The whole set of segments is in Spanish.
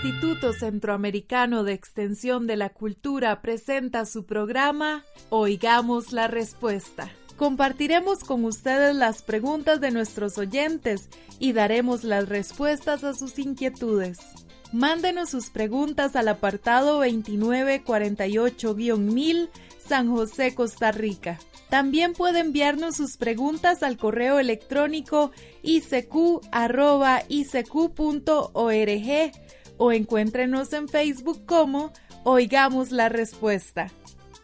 Instituto Centroamericano de Extensión de la Cultura presenta su programa Oigamos la Respuesta. Compartiremos con ustedes las preguntas de nuestros oyentes y daremos las respuestas a sus inquietudes. Mándenos sus preguntas al apartado 2948-1000 San José, Costa Rica. También puede enviarnos sus preguntas al correo electrónico icq.org o encuéntrenos en Facebook como Oigamos la Respuesta.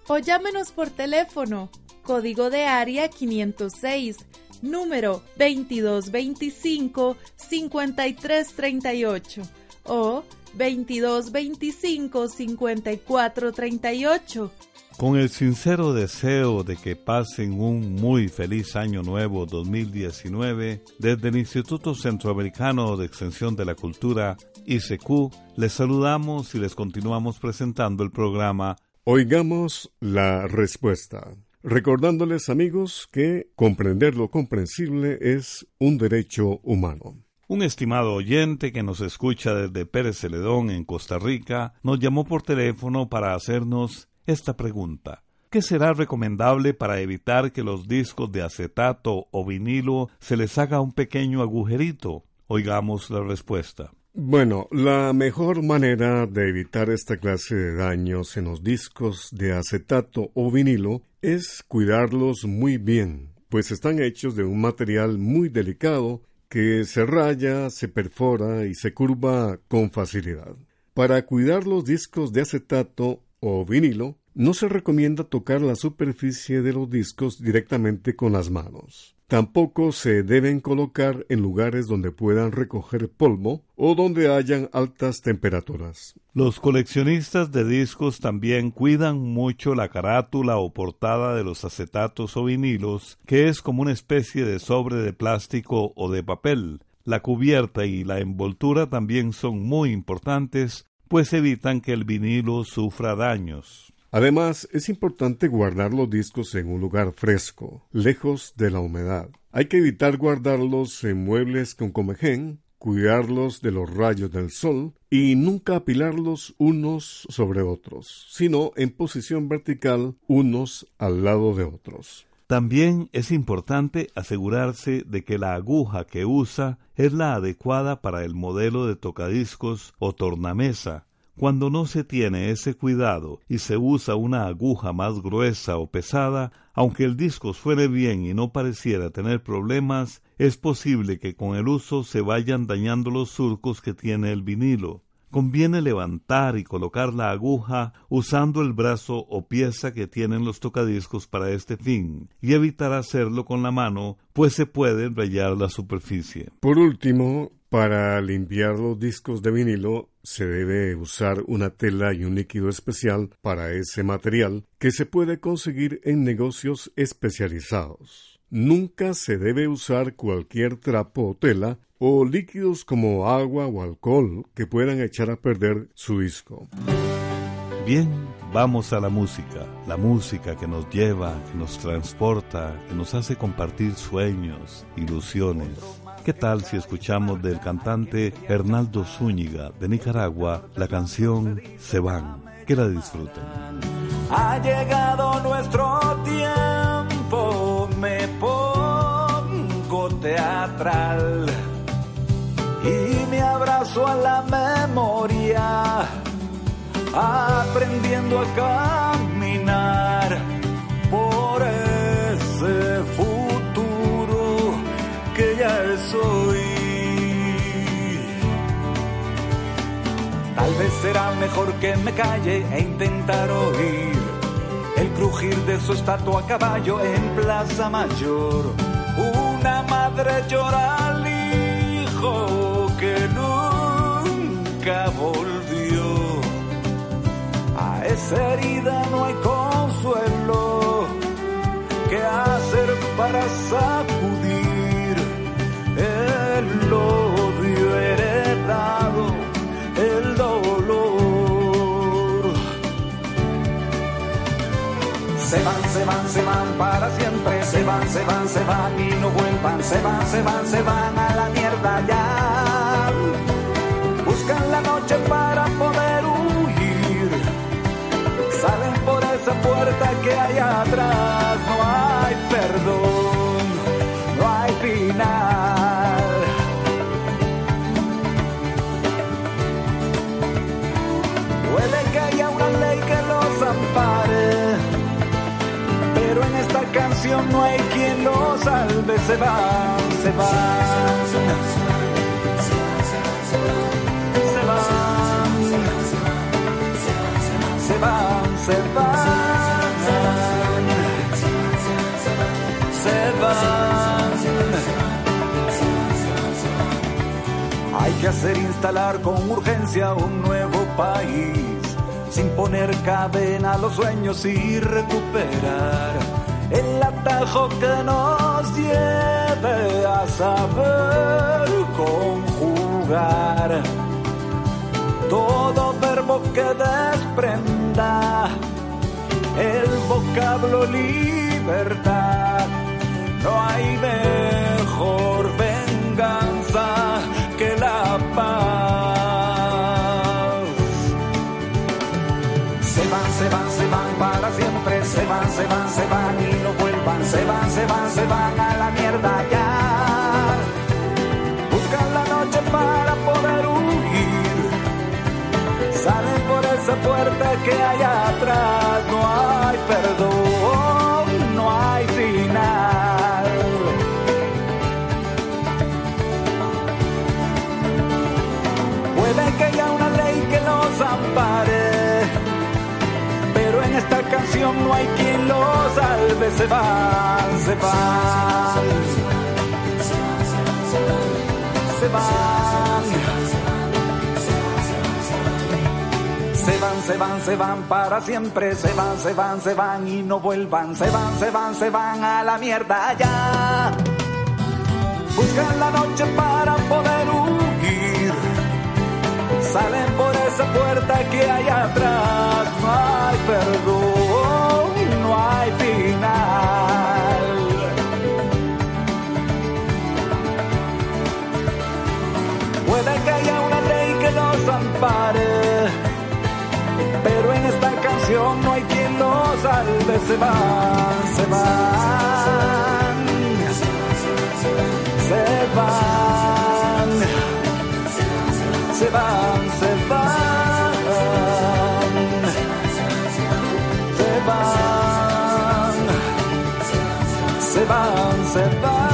O llámenos por teléfono, código de área 506, número 2225-5338 o 2225-5438. Con el sincero deseo de que pasen un muy feliz año nuevo 2019, desde el Instituto Centroamericano de Extensión de la Cultura, ICQ, les saludamos y les continuamos presentando el programa Oigamos la respuesta. Recordándoles amigos que comprender lo comprensible es un derecho humano. Un estimado oyente que nos escucha desde Pérez Celedón en Costa Rica nos llamó por teléfono para hacernos esta pregunta. ¿Qué será recomendable para evitar que los discos de acetato o vinilo se les haga un pequeño agujerito? Oigamos la respuesta. Bueno, la mejor manera de evitar esta clase de daños en los discos de acetato o vinilo es cuidarlos muy bien, pues están hechos de un material muy delicado que se raya, se perfora y se curva con facilidad. Para cuidar los discos de acetato o vinilo, no se recomienda tocar la superficie de los discos directamente con las manos. Tampoco se deben colocar en lugares donde puedan recoger polvo o donde hayan altas temperaturas. Los coleccionistas de discos también cuidan mucho la carátula o portada de los acetatos o vinilos, que es como una especie de sobre de plástico o de papel. La cubierta y la envoltura también son muy importantes, pues evitan que el vinilo sufra daños. Además, es importante guardar los discos en un lugar fresco, lejos de la humedad. Hay que evitar guardarlos en muebles con comején, cuidarlos de los rayos del sol y nunca apilarlos unos sobre otros, sino en posición vertical unos al lado de otros. También es importante asegurarse de que la aguja que usa es la adecuada para el modelo de tocadiscos o tornamesa, cuando no se tiene ese cuidado y se usa una aguja más gruesa o pesada, aunque el disco suene bien y no pareciera tener problemas, es posible que con el uso se vayan dañando los surcos que tiene el vinilo. Conviene levantar y colocar la aguja usando el brazo o pieza que tienen los tocadiscos para este fin, y evitar hacerlo con la mano, pues se puede rayar la superficie. Por último, para limpiar los discos de vinilo se debe usar una tela y un líquido especial para ese material que se puede conseguir en negocios especializados. Nunca se debe usar cualquier trapo o tela o líquidos como agua o alcohol que puedan echar a perder su disco. Bien, vamos a la música, la música que nos lleva, que nos transporta, que nos hace compartir sueños, ilusiones. ¿Qué tal si escuchamos del cantante Hernaldo Zúñiga de Nicaragua la canción Se van? Que la disfruten. Ha llegado nuestro tiempo teatral y me abrazo a la memoria, aprendiendo a será mejor que me calle e intentar oír el crujir de su estatua a caballo en Plaza Mayor. Una madre llora al hijo que nunca volvió. A esa herida no hay consuelo se van, se van, se van y no vuelvan, se van, se van, se van a la mierda ya. Buscan la noche para poder huir, salen por esa puerta que hay atrás, no hay perdón, no hay final. Puede que haya una ley que los ampare, no hay quien los salve, se van, se van. Se van, se van, se van, se van. Hay que hacer instalar con urgencia un nuevo país, sin poner cadena a los sueños y recuperar el atajo que nos lleve a saber conjugar todo verbo que desprenda el vocablo libertad. No hay mejor se van, se van, se van y no vuelvan, se van, se van, se van a la mierda ya. Buscan la noche para poder huir. Salen por esa puerta que hay atrás. No hay no hay quien los salve. Se van, se van, se van. Se van, se van, se van para siempre, se van, se van, se van y no vuelvan, se van, se van, se van a la mierda ya. Buscan la noche para poder huir, salen por esa puerta que hay atrás, no hay perdón, ley que los ampare pero en esta canción no hay quien los salve, se van, se van, se van, se van, se van, se van, se van, se van.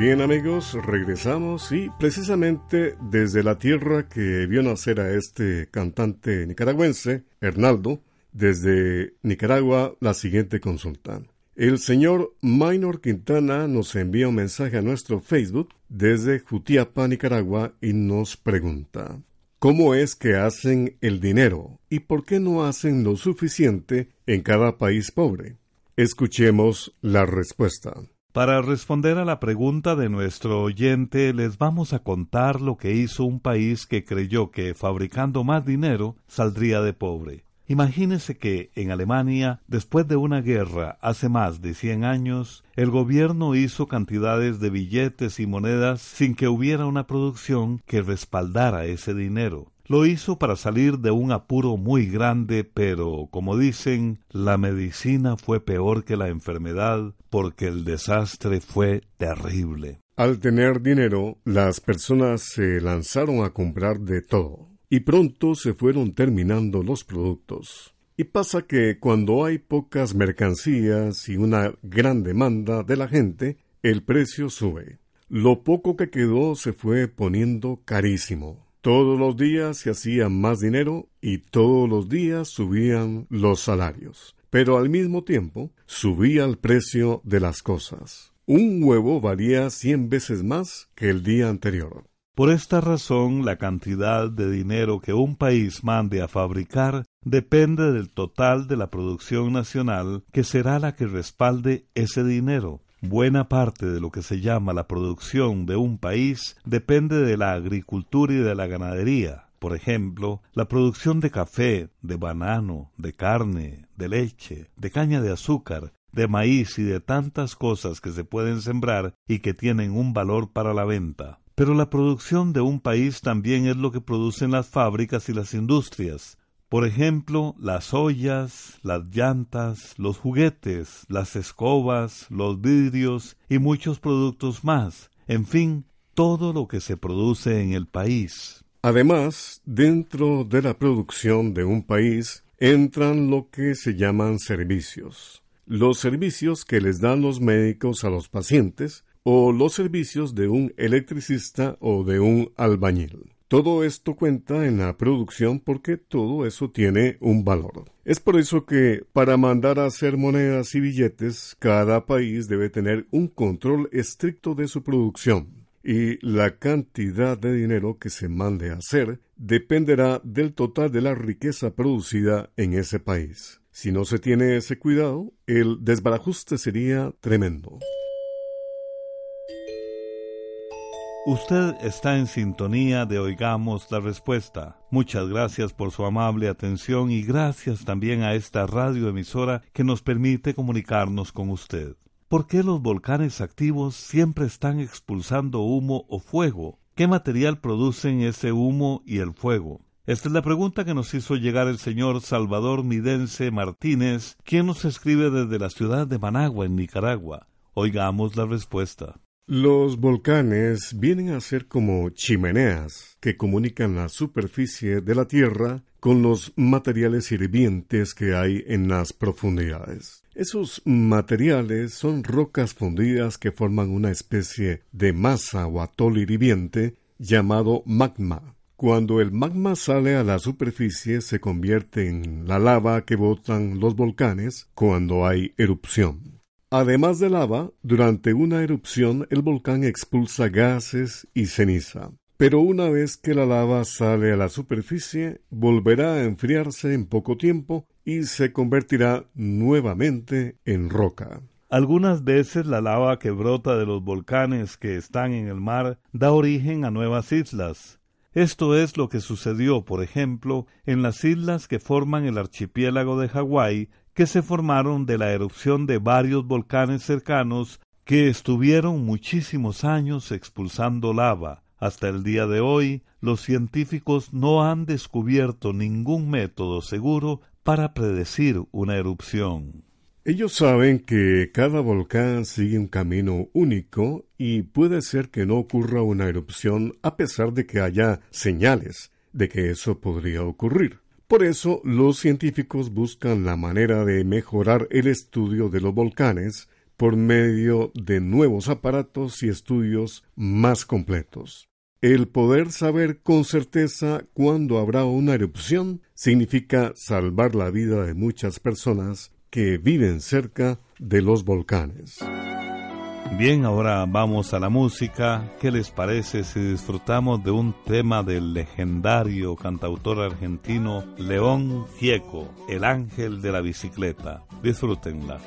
Bien amigos, regresamos y precisamente desde la tierra que vio nacer a este cantante nicaragüense, Hernaldo, desde Nicaragua la siguiente consulta. El señor Minor Quintana nos envía un mensaje a nuestro Facebook desde Jutiapa, Nicaragua, y nos pregunta ¿Cómo es que hacen el dinero y por qué no hacen lo suficiente en cada país pobre? Escuchemos la respuesta. Para responder a la pregunta de nuestro oyente, les vamos a contar lo que hizo un país que creyó que fabricando más dinero saldría de pobre. Imagínese que en Alemania, después de una guerra hace más de cien años, el gobierno hizo cantidades de billetes y monedas sin que hubiera una producción que respaldara ese dinero. Lo hizo para salir de un apuro muy grande, pero, como dicen, la medicina fue peor que la enfermedad porque el desastre fue terrible. Al tener dinero, las personas se lanzaron a comprar de todo, y pronto se fueron terminando los productos. Y pasa que cuando hay pocas mercancías y una gran demanda de la gente, el precio sube. Lo poco que quedó se fue poniendo carísimo. Todos los días se hacía más dinero y todos los días subían los salarios. Pero al mismo tiempo subía el precio de las cosas. Un huevo valía cien veces más que el día anterior. Por esta razón, la cantidad de dinero que un país mande a fabricar depende del total de la producción nacional, que será la que respalde ese dinero. Buena parte de lo que se llama la producción de un país depende de la agricultura y de la ganadería. Por ejemplo, la producción de café, de banano, de carne, de leche, de caña de azúcar, de maíz y de tantas cosas que se pueden sembrar y que tienen un valor para la venta. Pero la producción de un país también es lo que producen las fábricas y las industrias. Por ejemplo, las ollas, las llantas, los juguetes, las escobas, los vidrios y muchos productos más. En fin, todo lo que se produce en el país. Además, dentro de la producción de un país entran lo que se llaman servicios. Los servicios que les dan los médicos a los pacientes o los servicios de un electricista o de un albañil. Todo esto cuenta en la producción porque todo eso tiene un valor. Es por eso que para mandar a hacer monedas y billetes, cada país debe tener un control estricto de su producción. Y la cantidad de dinero que se mande a hacer dependerá del total de la riqueza producida en ese país. Si no se tiene ese cuidado, el desbarajuste sería tremendo. Usted está en sintonía de Oigamos la Respuesta. Muchas gracias por su amable atención y gracias también a esta radioemisora que nos permite comunicarnos con usted. ¿Por qué los volcanes activos siempre están expulsando humo o fuego? ¿Qué material producen ese humo y el fuego? Esta es la pregunta que nos hizo llegar el señor Salvador Midense Martínez, quien nos escribe desde la ciudad de Managua, en Nicaragua. Oigamos la respuesta. Los volcanes vienen a ser como chimeneas que comunican la superficie de la Tierra con los materiales hirvientes que hay en las profundidades. Esos materiales son rocas fundidas que forman una especie de masa o atol hirviente llamado magma. Cuando el magma sale a la superficie se convierte en la lava que botan los volcanes cuando hay erupción. Además de lava, durante una erupción el volcán expulsa gases y ceniza. Pero una vez que la lava sale a la superficie, volverá a enfriarse en poco tiempo y se convertirá nuevamente en roca. Algunas veces la lava que brota de los volcanes que están en el mar da origen a nuevas islas. Esto es lo que sucedió, por ejemplo, en las islas que forman el archipiélago de Hawái que se formaron de la erupción de varios volcanes cercanos que estuvieron muchísimos años expulsando lava. Hasta el día de hoy, los científicos no han descubierto ningún método seguro para predecir una erupción. Ellos saben que cada volcán sigue un camino único y puede ser que no ocurra una erupción a pesar de que haya señales de que eso podría ocurrir. Por eso, los científicos buscan la manera de mejorar el estudio de los volcanes por medio de nuevos aparatos y estudios más completos. El poder saber con certeza cuándo habrá una erupción significa salvar la vida de muchas personas que viven cerca de los volcanes. Bien, ahora vamos a la música. ¿Qué les parece si disfrutamos de un tema del legendario cantautor argentino León Gieco, El ángel de la bicicleta? Disfrútenla.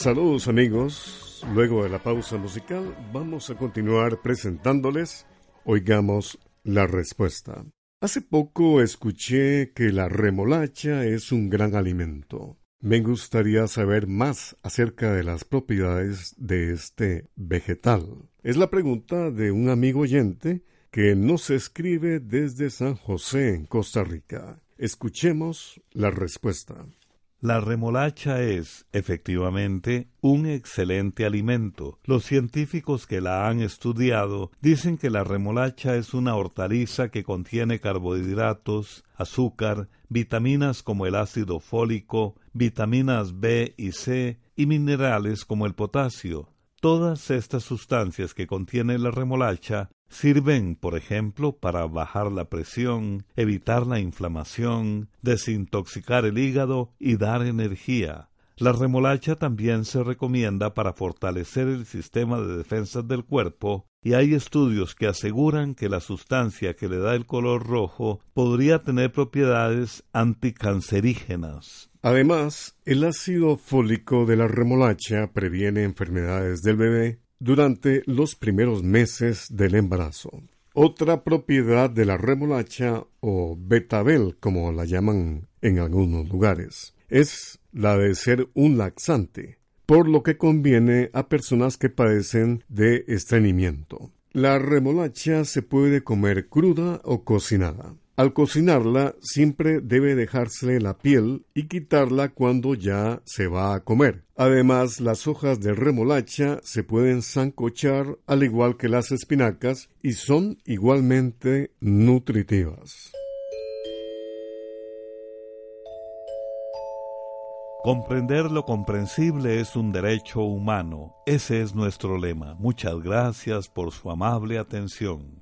Saludos amigos, luego de la pausa musical vamos a continuar presentándoles Oigamos la respuesta. Hace poco escuché que la remolacha es un gran alimento. Me gustaría saber más acerca de las propiedades de este vegetal. Es la pregunta de un amigo oyente que nos escribe desde San José, en Costa Rica. Escuchemos la respuesta. La remolacha es, efectivamente, un excelente alimento. Los científicos que la han estudiado dicen que la remolacha es una hortaliza que contiene carbohidratos, azúcar, vitaminas como el ácido fólico, vitaminas B y C y minerales como el potasio. Todas estas sustancias que contiene la remolacha Sirven, por ejemplo, para bajar la presión, evitar la inflamación, desintoxicar el hígado y dar energía. La remolacha también se recomienda para fortalecer el sistema de defensas del cuerpo y hay estudios que aseguran que la sustancia que le da el color rojo podría tener propiedades anticancerígenas. Además, el ácido fólico de la remolacha previene enfermedades del bebé durante los primeros meses del embarazo. Otra propiedad de la remolacha o betabel, como la llaman en algunos lugares, es la de ser un laxante. por lo que conviene a personas que padecen de estreñimiento. La remolacha se puede comer cruda o cocinada. Al cocinarla siempre debe dejársele la piel y quitarla cuando ya se va a comer. Además, las hojas de remolacha se pueden zancochar al igual que las espinacas y son igualmente nutritivas. Comprender lo comprensible es un derecho humano. Ese es nuestro lema. Muchas gracias por su amable atención.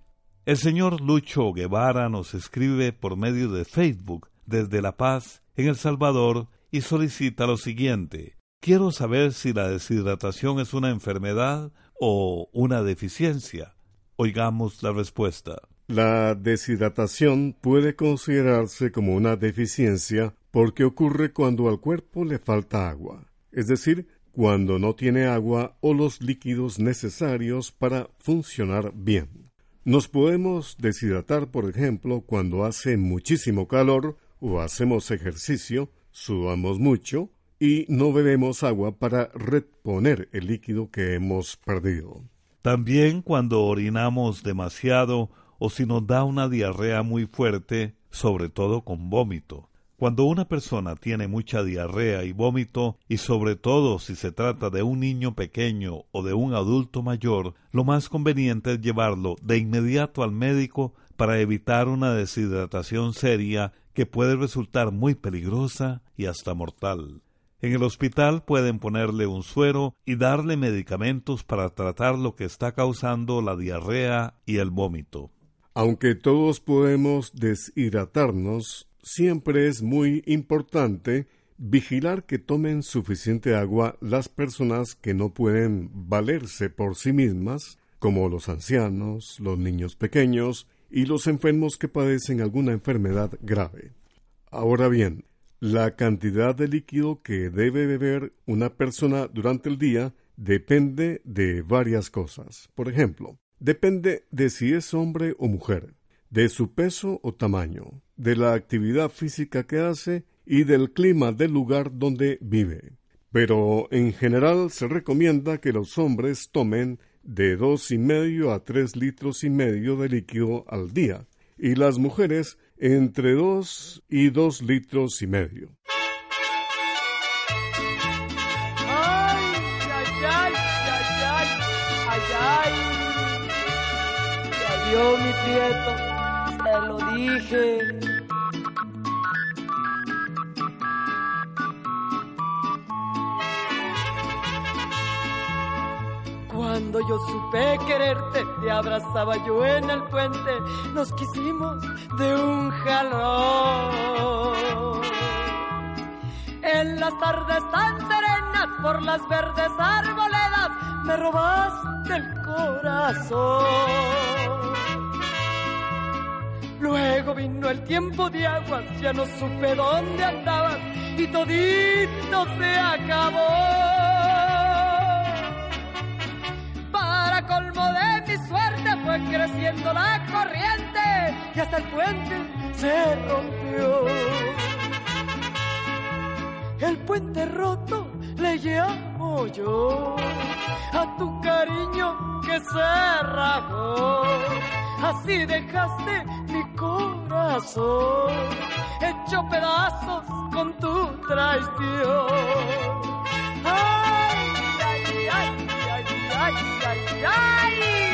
El señor Lucho Guevara nos escribe por medio de Facebook desde La Paz, en El Salvador, y solicita lo siguiente. Quiero saber si la deshidratación es una enfermedad o una deficiencia. Oigamos la respuesta. La deshidratación puede considerarse como una deficiencia porque ocurre cuando al cuerpo le falta agua, es decir, cuando no tiene agua o los líquidos necesarios para funcionar bien. Nos podemos deshidratar, por ejemplo, cuando hace muchísimo calor o hacemos ejercicio, sudamos mucho y no bebemos agua para reponer el líquido que hemos perdido. También cuando orinamos demasiado o si nos da una diarrea muy fuerte, sobre todo con vómito. Cuando una persona tiene mucha diarrea y vómito, y sobre todo si se trata de un niño pequeño o de un adulto mayor, lo más conveniente es llevarlo de inmediato al médico para evitar una deshidratación seria que puede resultar muy peligrosa y hasta mortal. En el hospital pueden ponerle un suero y darle medicamentos para tratar lo que está causando la diarrea y el vómito. Aunque todos podemos deshidratarnos, siempre es muy importante vigilar que tomen suficiente agua las personas que no pueden valerse por sí mismas, como los ancianos, los niños pequeños y los enfermos que padecen alguna enfermedad grave. Ahora bien, la cantidad de líquido que debe beber una persona durante el día depende de varias cosas. Por ejemplo, depende de si es hombre o mujer, de su peso o tamaño, de la actividad física que hace y del clima del lugar donde vive. Pero en general se recomienda que los hombres tomen de dos y medio a tres litros y medio de líquido al día y las mujeres entre dos y dos litros y medio. Cuando yo supe quererte, te abrazaba yo en el puente, nos quisimos de un jalón. En las tardes tan serenas, por las verdes arboledas, me robaste el corazón. Luego vino el tiempo de aguas, ya no supe dónde andabas y todito se acabó. Para colmo de mi suerte fue creciendo la corriente y hasta el puente se rompió. El puente roto le llamo yo a tu cariño que se rajó. Así dejaste corazón hecho pedazos con tu traición. Ay, ay, ay, ay, ay, ay, ay.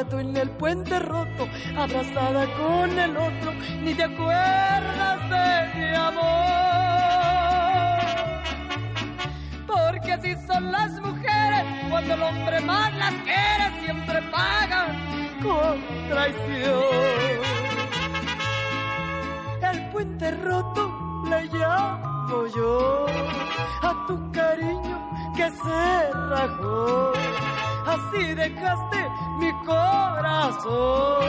En el puente roto, abrazada con el otro, ni te acuerdas de mi amor. Porque así son las mujeres, cuando el hombre más las quiere, siempre pagan con traición. El puente roto le llamo yo a tu cariño que se rajó así dejaste mi corazón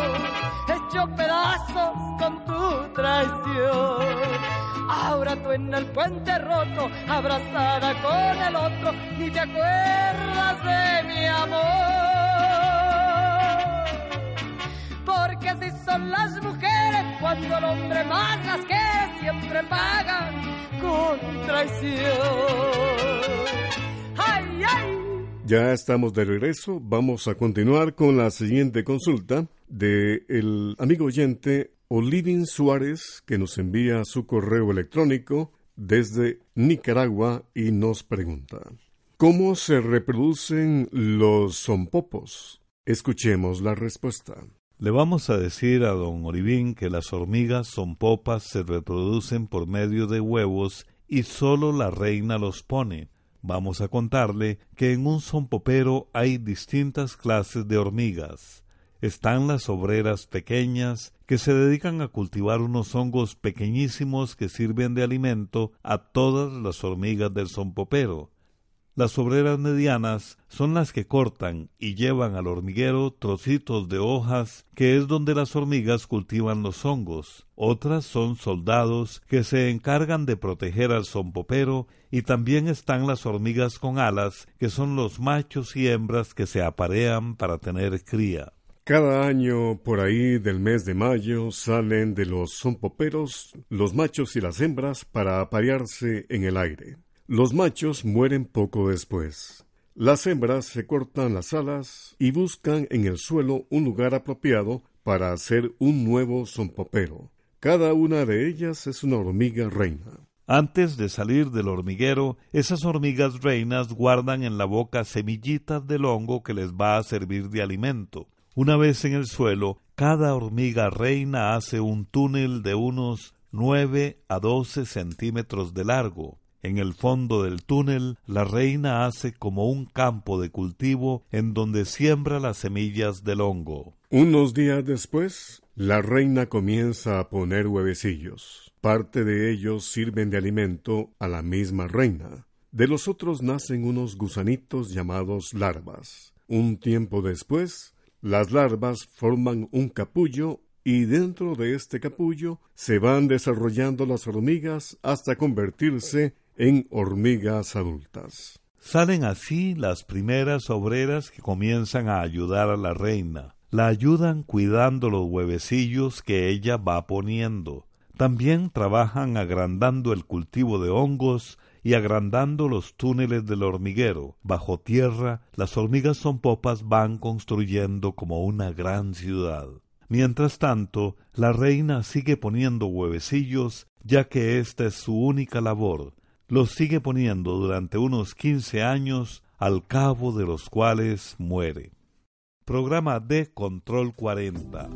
hecho pedazos con tu traición. Ahora tú en el puente roto, abrazada con el otro, ni te acuerdas de mi amor. Porque así son las mujeres, cuando el hombre más las quiere, siempre pagan con traición. ¡Ay, ay! Ya estamos de regreso. Vamos a continuar con la siguiente consulta de el amigo oyente Olivin Suárez, que nos envía su correo electrónico desde Nicaragua y nos pregunta: ¿Cómo se reproducen los zompopos? Escuchemos la respuesta. Le vamos a decir a don Olivín que las hormigas zompopas se reproducen por medio de huevos y solo la reina los pone. Vamos a contarle que en un zompopero hay distintas clases de hormigas. Están las obreras pequeñas que se dedican a cultivar unos hongos pequeñísimos que sirven de alimento a todas las hormigas del zompopero. Las obreras medianas son las que cortan y llevan al hormiguero trocitos de hojas, que es donde las hormigas cultivan los hongos. Otras son soldados que se encargan de proteger al zompopero y también están las hormigas con alas, que son los machos y hembras que se aparean para tener cría. Cada año, por ahí del mes de mayo, salen de los zompoperos los machos y las hembras para aparearse en el aire. Los machos mueren poco después. Las hembras se cortan las alas y buscan en el suelo un lugar apropiado para hacer un nuevo zompopero. Cada una de ellas es una hormiga reina. Antes de salir del hormiguero, esas hormigas reinas guardan en la boca semillitas del hongo que les va a servir de alimento. Una vez en el suelo, cada hormiga reina hace un túnel de unos nueve a doce centímetros de largo. En el fondo del túnel, la reina hace como un campo de cultivo en donde siembra las semillas del hongo. Unos días después, la reina comienza a poner huevecillos. Parte de ellos sirven de alimento a la misma reina. De los otros nacen unos gusanitos llamados larvas. Un tiempo después, las larvas forman un capullo y dentro de este capullo se van desarrollando las hormigas hasta convertirse en hormigas adultas. Salen así las primeras obreras que comienzan a ayudar a la reina. La ayudan cuidando los huevecillos que ella va poniendo. También trabajan agrandando el cultivo de hongos y agrandando los túneles del hormiguero. Bajo tierra, las hormigas son popas van construyendo como una gran ciudad. Mientras tanto, la reina sigue poniendo huevecillos, ya que esta es su única labor. Los sigue poniendo durante unos quince años, al cabo de los cuales muere. Programa de Control 40.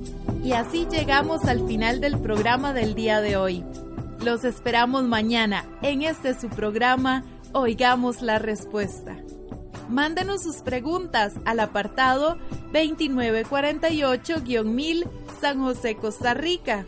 Y así llegamos al final del programa del día de hoy. Los esperamos mañana en este su programa Oigamos la Respuesta. Mándenos sus preguntas al apartado 2948-1000 San José, Costa Rica.